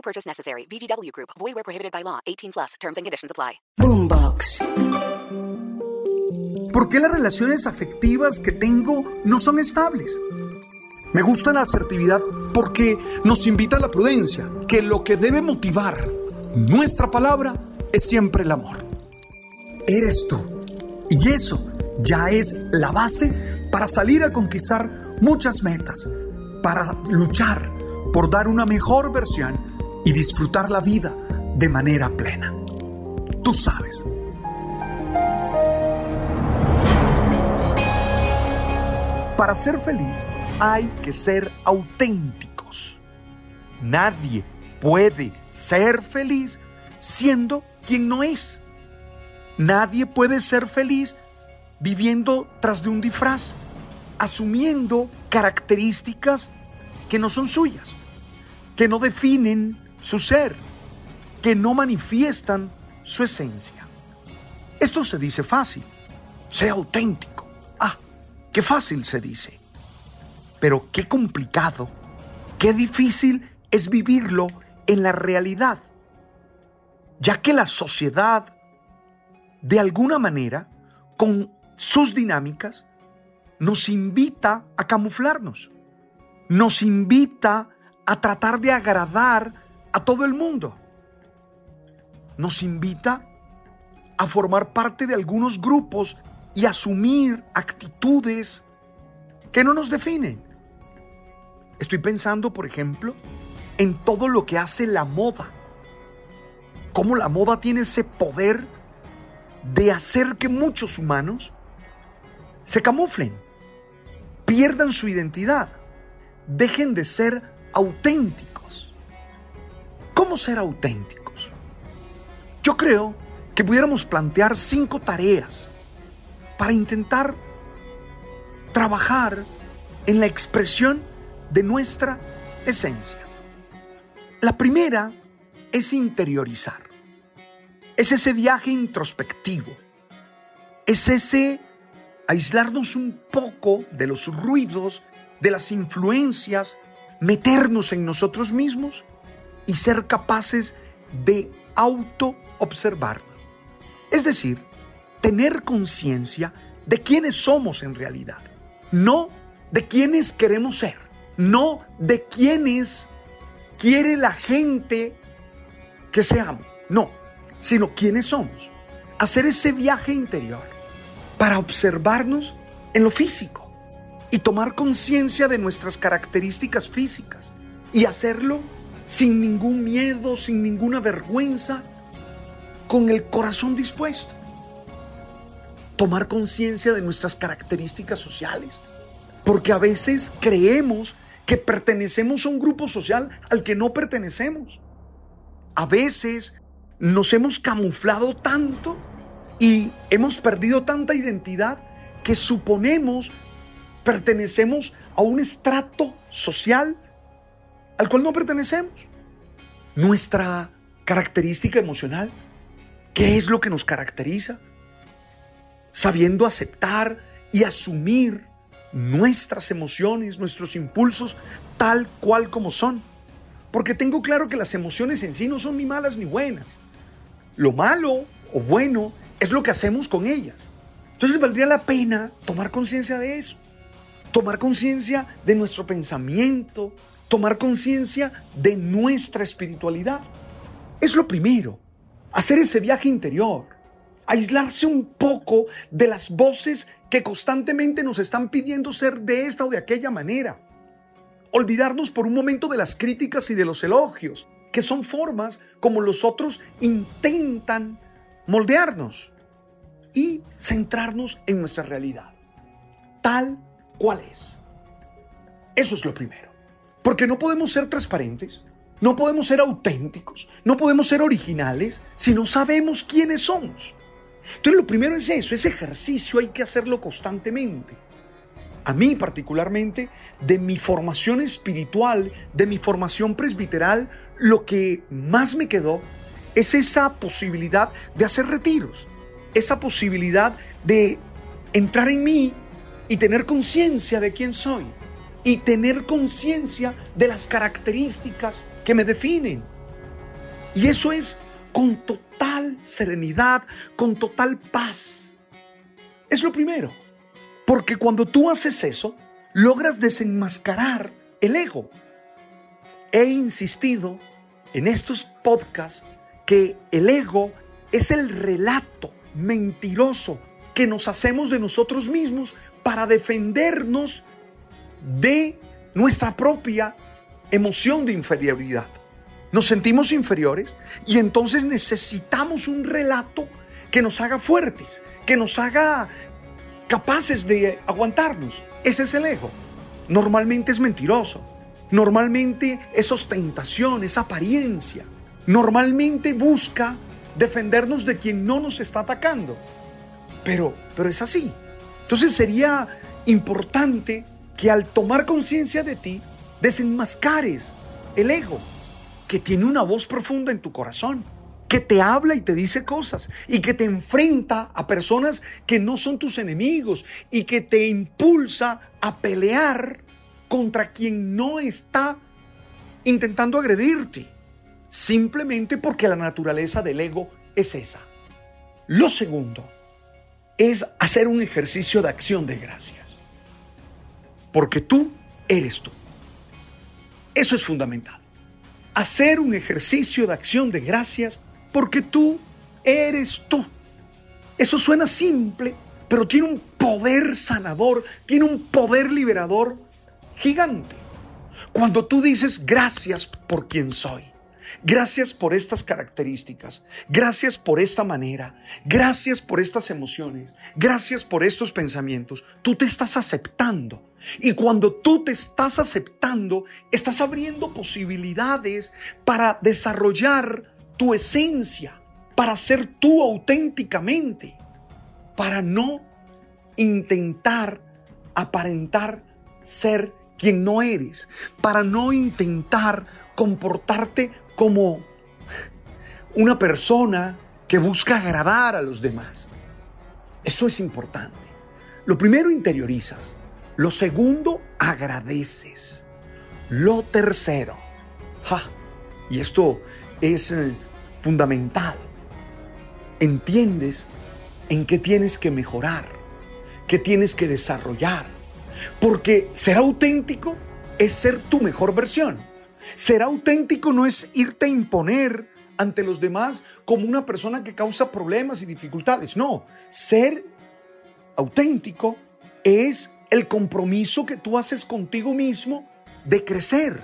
No purchase necessary. VGW Group. Void where prohibited by law. 18 plus. Terms and conditions apply. Boombox. ¿Por qué las relaciones afectivas que tengo no son estables? Me gusta la asertividad porque nos invita a la prudencia, que lo que debe motivar nuestra palabra es siempre el amor. Eres tú. Y eso ya es la base para salir a conquistar muchas metas, para luchar por dar una mejor versión y disfrutar la vida de manera plena. Tú sabes. Para ser feliz hay que ser auténticos. Nadie puede ser feliz siendo quien no es. Nadie puede ser feliz viviendo tras de un disfraz, asumiendo características que no son suyas, que no definen su ser, que no manifiestan su esencia. Esto se dice fácil, sea auténtico. Ah, qué fácil se dice. Pero qué complicado, qué difícil es vivirlo en la realidad, ya que la sociedad, de alguna manera, con sus dinámicas, nos invita a camuflarnos, nos invita a tratar de agradar a todo el mundo, nos invita a formar parte de algunos grupos y asumir actitudes que no nos definen. Estoy pensando, por ejemplo, en todo lo que hace la moda. Cómo la moda tiene ese poder de hacer que muchos humanos se camuflen, pierdan su identidad, dejen de ser auténticos. ¿Cómo ser auténticos? Yo creo que pudiéramos plantear cinco tareas para intentar trabajar en la expresión de nuestra esencia. La primera es interiorizar. Es ese viaje introspectivo. Es ese aislarnos un poco de los ruidos, de las influencias, meternos en nosotros mismos y ser capaces de auto-observarnos. Es decir, tener conciencia de quiénes somos en realidad, no de quiénes queremos ser, no de quiénes quiere la gente que seamos, no, sino quiénes somos. Hacer ese viaje interior para observarnos en lo físico y tomar conciencia de nuestras características físicas y hacerlo sin ningún miedo, sin ninguna vergüenza, con el corazón dispuesto. Tomar conciencia de nuestras características sociales, porque a veces creemos que pertenecemos a un grupo social al que no pertenecemos. A veces nos hemos camuflado tanto y hemos perdido tanta identidad que suponemos pertenecemos a un estrato social al cual no pertenecemos. Nuestra característica emocional, ¿qué es lo que nos caracteriza? Sabiendo aceptar y asumir nuestras emociones, nuestros impulsos, tal cual como son. Porque tengo claro que las emociones en sí no son ni malas ni buenas. Lo malo o bueno es lo que hacemos con ellas. Entonces valdría la pena tomar conciencia de eso. Tomar conciencia de nuestro pensamiento, tomar conciencia de nuestra espiritualidad. Es lo primero, hacer ese viaje interior, aislarse un poco de las voces que constantemente nos están pidiendo ser de esta o de aquella manera. Olvidarnos por un momento de las críticas y de los elogios, que son formas como los otros intentan moldearnos y centrarnos en nuestra realidad, tal cual es. Eso es lo primero. Porque no podemos ser transparentes, No podemos ser auténticos, no podemos ser originales si no sabemos quiénes somos. Entonces lo primero es eso, ese ejercicio hay que hacerlo constantemente. A mí particularmente, de mi formación espiritual, de mi formación presbiteral, lo que más me quedó es esa posibilidad de hacer retiros, esa posibilidad de entrar en mí y tener conciencia de quién soy y tener conciencia de las características que me definen. Y eso es con total serenidad, con total paz. Es lo primero. Porque cuando tú haces eso, logras desenmascarar el ego. He insistido en estos podcasts que el ego es el relato mentiroso que nos hacemos de nosotros mismos para defendernos de nuestra propia emoción de inferioridad. Nos sentimos inferiores y entonces necesitamos un relato que nos haga fuertes, que nos haga capaces de aguantarnos. Ese es el ego. Normalmente es mentiroso. Normalmente es ostentación, es apariencia. Normalmente busca defendernos de quien no nos está atacando. Pero, pero es así. Entonces sería importante que al tomar conciencia de ti, desenmascares el ego, que tiene una voz profunda en tu corazón, que te habla y te dice cosas, y que te enfrenta a personas que no son tus enemigos, y que te impulsa a pelear contra quien no está intentando agredirte, simplemente porque la naturaleza del ego es esa. Lo segundo es hacer un ejercicio de acción de gracias, porque tú eres tú. Eso es fundamental. Hacer un ejercicio de acción de gracias porque tú eres tú. Eso suena simple, pero tiene un poder sanador, tiene un poder liberador gigante. Cuando tú dices gracias por quien soy, gracias por estas características, gracias por esta manera, gracias por estas emociones, gracias por estos pensamientos, tú te estás aceptando y cuando tú te estás aceptando, estás abriendo posibilidades para desarrollar tu esencia, para ser tú auténticamente, para no intentar aparentar ser quien no eres, para no intentar comportarte como una persona que busca agradar a los demás. Eso es importante. Lo primero interiorizas. Lo segundo, agradeces. Lo tercero, y esto es eh, fundamental, entiendes en qué tienes que mejorar, qué tienes que desarrollar, porque ser auténtico es ser tu mejor versión. Ser auténtico no es irte a imponer ante los demás como una persona que causa problemas y dificultades. No, ser auténtico es el compromiso que tú haces contigo mismo de crecer,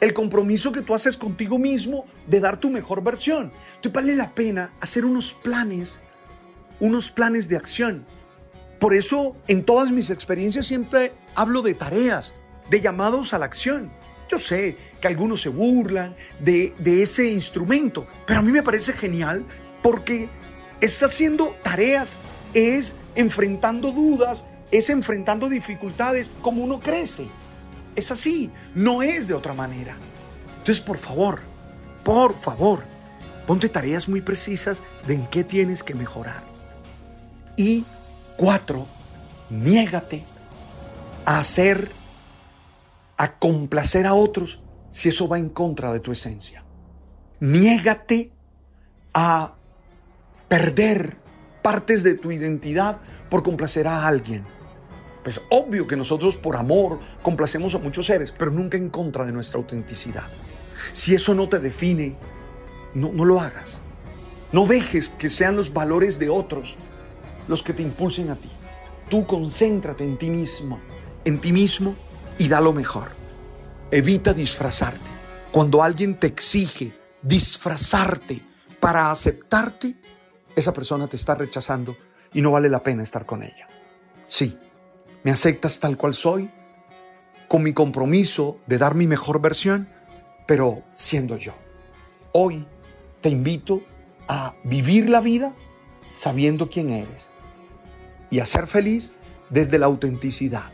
el compromiso que tú haces contigo mismo de dar tu mejor versión. Entonces vale la pena hacer unos planes, unos planes de acción. Por eso en todas mis experiencias siempre hablo de tareas, de llamados a la acción. Yo sé que algunos se burlan de, de ese instrumento, pero a mí me parece genial porque está haciendo tareas, es enfrentando dudas, es enfrentando dificultades como uno crece. Es así, no es de otra manera. Entonces, por favor, por favor, ponte tareas muy precisas de en qué tienes que mejorar. Y cuatro, niégate a hacer, a complacer a otros si eso va en contra de tu esencia. Niégate a perder partes de tu identidad por complacer a alguien. Pues obvio que nosotros por amor complacemos a muchos seres, pero nunca en contra de nuestra autenticidad. Si eso no te define, no, no lo hagas. No dejes que sean los valores de otros los que te impulsen a ti. Tú concéntrate en ti mismo, en ti mismo y da lo mejor. Evita disfrazarte. Cuando alguien te exige disfrazarte para aceptarte, esa persona te está rechazando y no vale la pena estar con ella. Sí, ¿Me aceptas tal cual soy? Con mi compromiso de dar mi mejor versión, pero siendo yo. Hoy te invito a vivir la vida sabiendo quién eres y a ser feliz desde la autenticidad.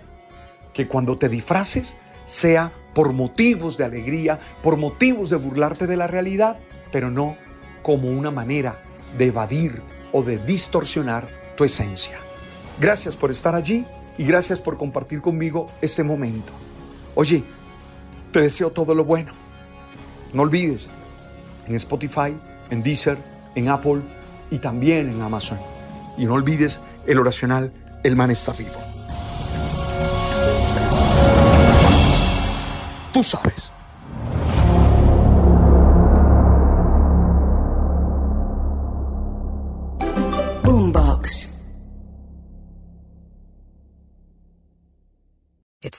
Que cuando te disfraces sea por motivos de alegría, por motivos de burlarte de la realidad, pero no como una manera de evadir o de distorsionar tu esencia. Gracias por estar allí y gracias por compartir conmigo este momento. Oye, te deseo todo lo bueno. No olvides, en Spotify, en Deezer, en Apple y también en Amazon. Y no olvides el oracional El man está vivo. Tú sabes.